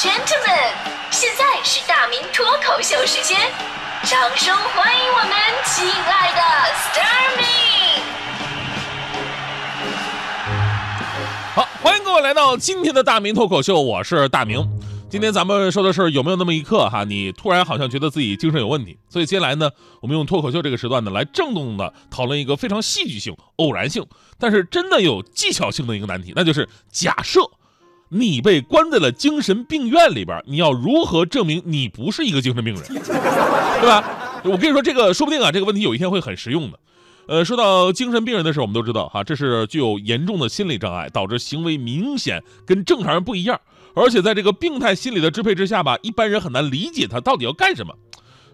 gentlemen，现在是大明脱口秀时间，掌声欢迎我们亲爱的 s t a r m i 好，欢迎各位来到今天的大明脱口秀，我是大明。今天咱们说的是有没有那么一刻哈，你突然好像觉得自己精神有问题？所以接下来呢，我们用脱口秀这个时段呢，来郑重的讨论一个非常戏剧性、偶然性，但是真的有技巧性的一个难题，那就是假设你被关在了精神病院里边，你要如何证明你不是一个精神病人，对吧？我跟你说，这个说不定啊，这个问题有一天会很实用的。呃，说到精神病人的事，我们都知道哈，这是具有严重的心理障碍，导致行为明显跟正常人不一样。而且在这个病态心理的支配之下吧，一般人很难理解他到底要干什么。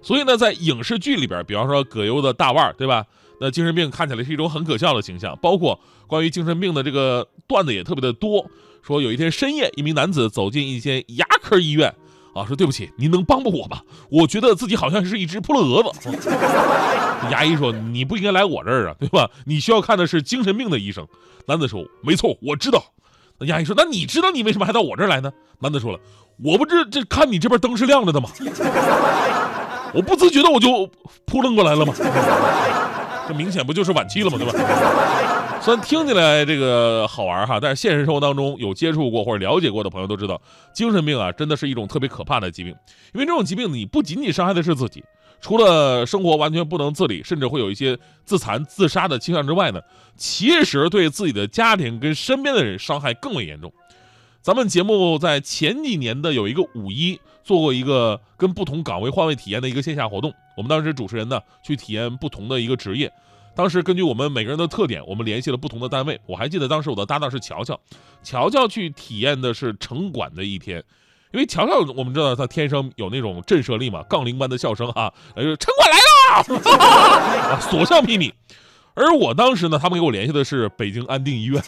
所以呢，在影视剧里边，比方说葛优的大腕儿，对吧？那精神病看起来是一种很可笑的形象。包括关于精神病的这个段子也特别的多。说有一天深夜，一名男子走进一间牙科医院，啊，说对不起，您能帮帮我吧？我觉得自己好像是一只扑棱蛾子。牙医说你不应该来我这儿啊，对吧？你需要看的是精神病的医生。男子说没错，我知道。那牙医说：“那你知道你为什么还到我这儿来呢？”男子说了：“我不知这看你这边灯是亮着的吗？我不自觉的我就扑棱过来了吗？这明显不就是晚期了吗？对吧？虽然听起来这个好玩哈，但是现实生活当中有接触过或者了解过的朋友都知道，精神病啊真的是一种特别可怕的疾病，因为这种疾病你不仅仅伤害的是自己。”除了生活完全不能自理，甚至会有一些自残、自杀的倾向之外呢，其实对自己的家庭跟身边的人伤害更为严重。咱们节目在前几年的有一个五一做过一个跟不同岗位换位体验的一个线下活动，我们当时主持人呢去体验不同的一个职业，当时根据我们每个人的特点，我们联系了不同的单位。我还记得当时我的搭档是乔乔，乔乔去体验的是城管的一天。因为乔乔，我们知道他天生有那种震慑力嘛，杠铃般的笑声哈，呃，城管来了，所向披靡。而我当时呢，他们给我联系的是北京安定医院，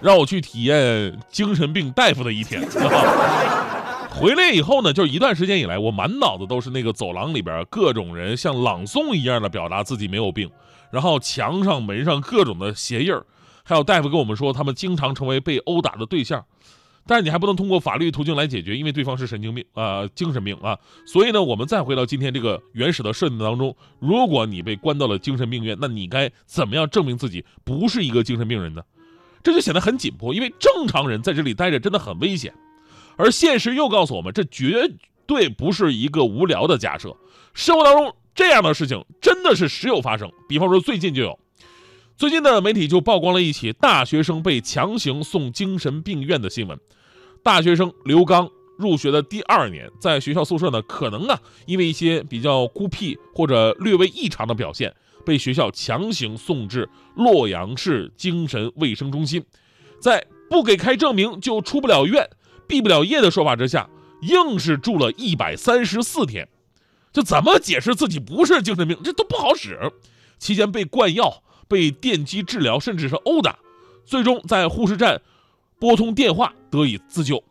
让我去体验精神病大夫的一天。回来以后呢，就一段时间以来，我满脑子都是那个走廊里边各种人像朗诵一样的表达自己没有病，然后墙上门上各种的鞋印儿，还有大夫跟我们说他们经常成为被殴打的对象。但是你还不能通过法律途径来解决，因为对方是神经病啊，精神病啊。所以呢，我们再回到今天这个原始的设定当中，如果你被关到了精神病院，那你该怎么样证明自己不是一个精神病人呢？这就显得很紧迫，因为正常人在这里待着真的很危险。而现实又告诉我们，这绝对不是一个无聊的假设。生活当中这样的事情真的是时有发生。比方说最近就有，最近的媒体就曝光了一起大学生被强行送精神病院的新闻。大学生刘刚入学的第二年，在学校宿舍呢，可能啊，因为一些比较孤僻或者略微异常的表现，被学校强行送至洛阳市精神卫生中心，在不给开证明就出不了院、毕不了业的说法之下，硬是住了一百三十四天。这怎么解释自己不是精神病？这都不好使。期间被灌药、被电击治疗，甚至是殴打，最终在护士站。拨通电话得以自救，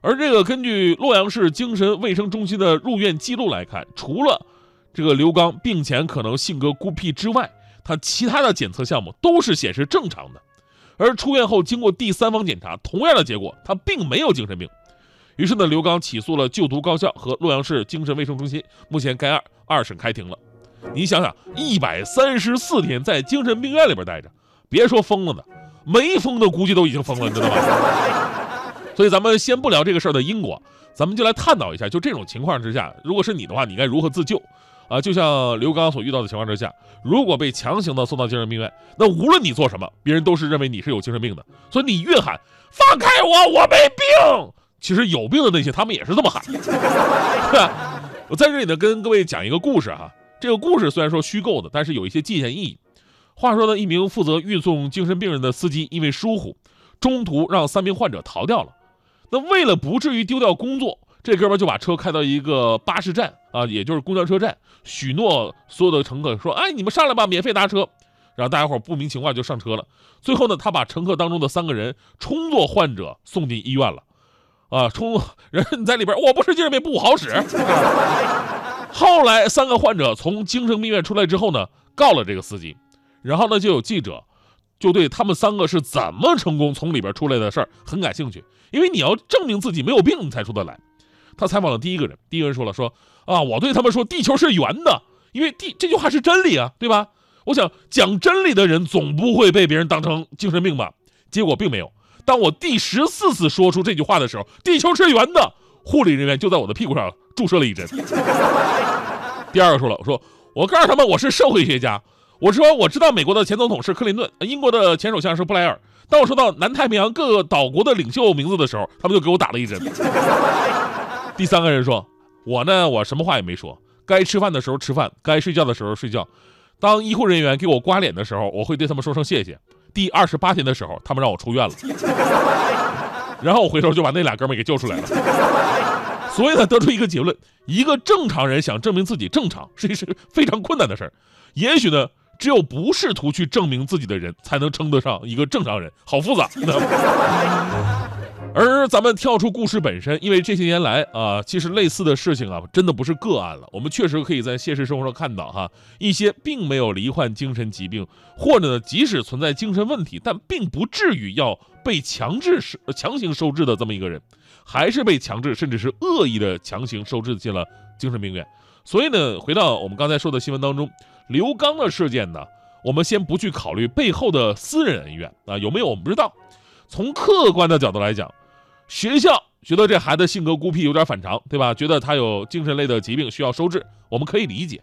而这个根据洛阳市精神卫生中心的入院记录来看，除了这个刘刚病前可能性格孤僻之外，他其他的检测项目都是显示正常的。而出院后经过第三方检查，同样的结果，他并没有精神病。于是呢，刘刚起诉了就读高校和洛阳市精神卫生中心。目前该案二审开庭了。你想想，一百三十四天在精神病院里边待着，别说疯了的。没疯的估计都已经疯了，你知道吗？所以咱们先不聊这个事儿的因果，咱们就来探讨一下，就这种情况之下，如果是你的话，你该如何自救？啊，就像刘刚所遇到的情况之下，如果被强行的送到精神病院，那无论你做什么，别人都是认为你是有精神病的。所以你越喊放开我，我没病，其实有病的那些他们也是这么喊。我在这里呢，跟各位讲一个故事哈，这个故事虽然说虚构的，但是有一些借鉴意义。话说呢，一名负责运送精神病人的司机因为疏忽，中途让三名患者逃掉了。那为了不至于丢掉工作，这哥们就把车开到一个巴士站啊，也就是公交车站，许诺所有的乘客说：“哎，你们上来吧，免费搭车。”然后大家伙不明情况就上车了。最后呢，他把乘客当中的三个人充作患者送进医院了。啊，充人在里边，我不是精神病，不好使。后来三个患者从精神病院出来之后呢，告了这个司机。然后呢，就有记者就对他们三个是怎么成功从里边出来的事儿很感兴趣，因为你要证明自己没有病，你才出得来。他采访了第一个人，第一个人说了说啊，我对他们说地球是圆的，因为地这句话是真理啊，对吧？我想讲真理的人总不会被别人当成精神病吧？结果并没有。当我第十四次说出这句话的时候，地球是圆的，护理人员就在我的屁股上注射了一针。第二个说了，我说我告诉他们我是社会学家，我说我知道美国的前总统是克林顿，英国的前首相是布莱尔。当我说到南太平洋各个岛国的领袖名字的时候，他们就给我打了一针。第三个人说，我呢，我什么话也没说，该吃饭的时候吃饭，该睡觉的时候睡觉。当医护人员给我刮脸的时候，我会对他们说声谢谢。第二十八天的时候，他们让我出院了，然后我回头就把那俩哥们给救出来了。所以呢，得出一个结论：一个正常人想证明自己正常，是一是非常困难的事儿。也许呢，只有不试图去证明自己的人，才能称得上一个正常人。好复杂。而咱们跳出故事本身，因为这些年来啊，其实类似的事情啊，真的不是个案了。我们确实可以在现实生活中看到哈，一些并没有罹患精神疾病，或者呢，即使存在精神问题，但并不至于要被强制收强行收治的这么一个人，还是被强制甚至是恶意的强行收治进了精神病院。所以呢，回到我们刚才说的新闻当中，刘刚的事件呢，我们先不去考虑背后的私人恩怨啊有没有，我们不知道。从客观的角度来讲。学校觉得这孩子性格孤僻，有点反常，对吧？觉得他有精神类的疾病需要收治，我们可以理解。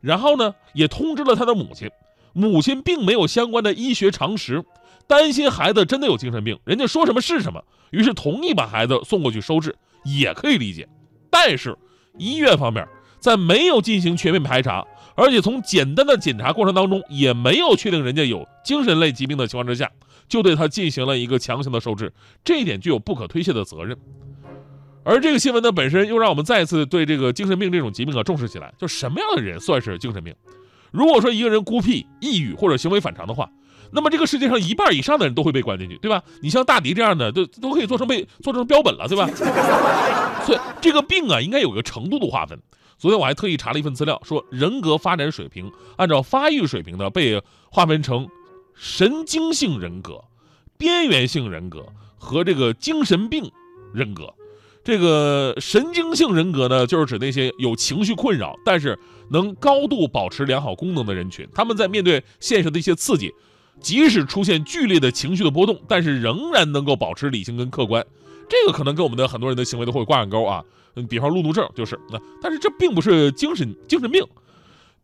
然后呢，也通知了他的母亲，母亲并没有相关的医学常识，担心孩子真的有精神病，人家说什么是什么，于是同意把孩子送过去收治，也可以理解。但是医院方面在没有进行全面排查，而且从简单的检查过程当中也没有确定人家有精神类疾病的情况之下。就对他进行了一个强行的收治，这一点具有不可推卸的责任。而这个新闻呢本身又让我们再次对这个精神病这种疾病啊重视起来。就什么样的人算是精神病？如果说一个人孤僻、抑郁或者行为反常的话，那么这个世界上一半以上的人都会被关进去，对吧？你像大迪这样的，都都可以做成被做成标本了，对吧？所以这个病啊，应该有个程度的划分。昨天我还特意查了一份资料，说人格发展水平按照发育水平呢被划分成。神经性人格、边缘性人格和这个精神病人格，这个神经性人格呢，就是指那些有情绪困扰，但是能高度保持良好功能的人群。他们在面对现实的一些刺激，即使出现剧烈的情绪的波动，但是仍然能够保持理性跟客观。这个可能跟我们的很多人的行为都会挂上钩啊。嗯，比方路怒症就是那，但是这并不是精神精神病。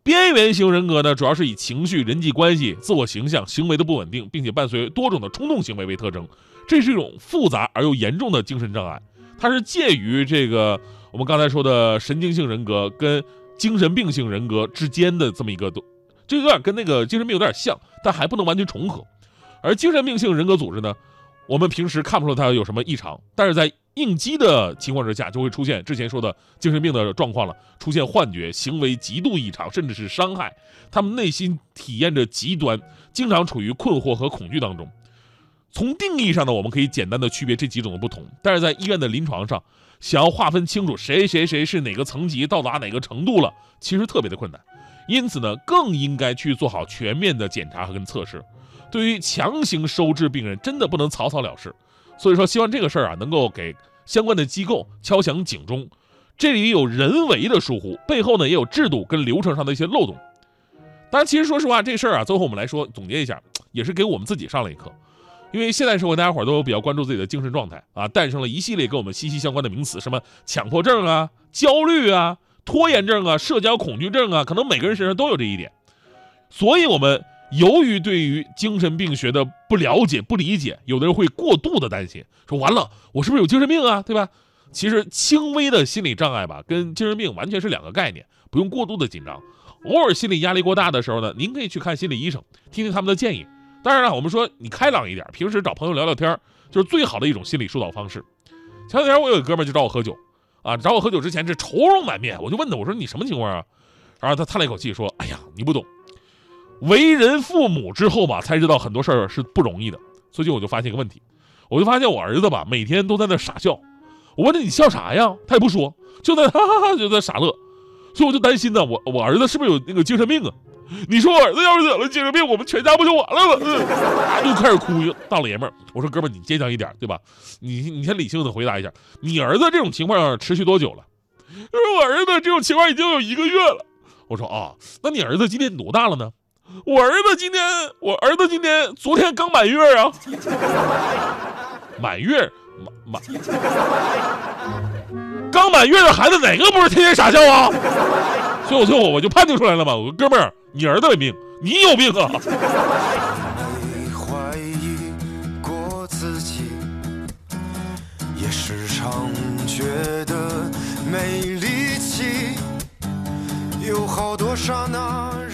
边缘型人格呢，主要是以情绪、人际关系、自我形象、行为的不稳定，并且伴随多种的冲动行为为特征。这是一种复杂而又严重的精神障碍，它是介于这个我们刚才说的神经性人格跟精神病性人格之间的这么一个，这有点跟那个精神病有点像，但还不能完全重合。而精神病性人格组织呢，我们平时看不出它有什么异常，但是在应激的情况之下，就会出现之前说的精神病的状况了，出现幻觉、行为极度异常，甚至是伤害。他们内心体验着极端，经常处于困惑和恐惧当中。从定义上呢，我们可以简单的区别这几种的不同，但是在医院的临床上，想要划分清楚谁谁谁是哪个层级、到达哪个程度了，其实特别的困难。因此呢，更应该去做好全面的检查和跟测试。对于强行收治病人，真的不能草草了事。所以说，希望这个事儿啊，能够给相关的机构敲响警钟。这里有人为的疏忽，背后呢也有制度跟流程上的一些漏洞。当然，其实说实话，这事儿啊，最后我们来说总结一下，也是给我们自己上了一课。因为现在社会，大家伙都比较关注自己的精神状态啊，诞生了一系列跟我们息息相关的名词，什么强迫症啊、焦虑啊、拖延症啊、社交恐惧症啊，可能每个人身上都有这一点。所以，我们。由于对于精神病学的不了解、不理解，有的人会过度的担心，说完了，我是不是有精神病啊？对吧？其实轻微的心理障碍吧，跟精神病完全是两个概念，不用过度的紧张。偶尔心理压力过大的时候呢，您可以去看心理医生，听听他们的建议。当然了，我们说你开朗一点，平时找朋友聊聊天，就是最好的一种心理疏导方式。前两天我有一哥们就找我喝酒，啊，找我喝酒之前是愁容满面，我就问他，我说你什么情况啊？然后他叹了一口气说，哎呀，你不懂。为人父母之后吧，才知道很多事儿是不容易的。最近我就发现一个问题，我就发现我儿子吧，每天都在那傻笑。我问他你笑啥呀？他也不说，就在哈哈哈就在傻乐。所以我就担心呢，我我儿子是不是有那个精神病啊？你说我儿子要是得了精神病，我们全家不就完了吗？嗯，就开始哭，大老爷们儿。我说哥们儿，你坚强一点，对吧？你你先理性的回答一下，你儿子这种情况持续多久了？他说我儿子这种情况已经有一个月了。我说啊，那你儿子今年多大了呢？我儿子今天，我儿子今天昨天刚满月啊。满月，满满，刚满月的孩子哪个不是天天傻笑啊？所以我最后我就判定出来了嘛，我说哥们儿，你儿子没病，你有病啊！怀疑，也时常觉得没力气，有好多刹那。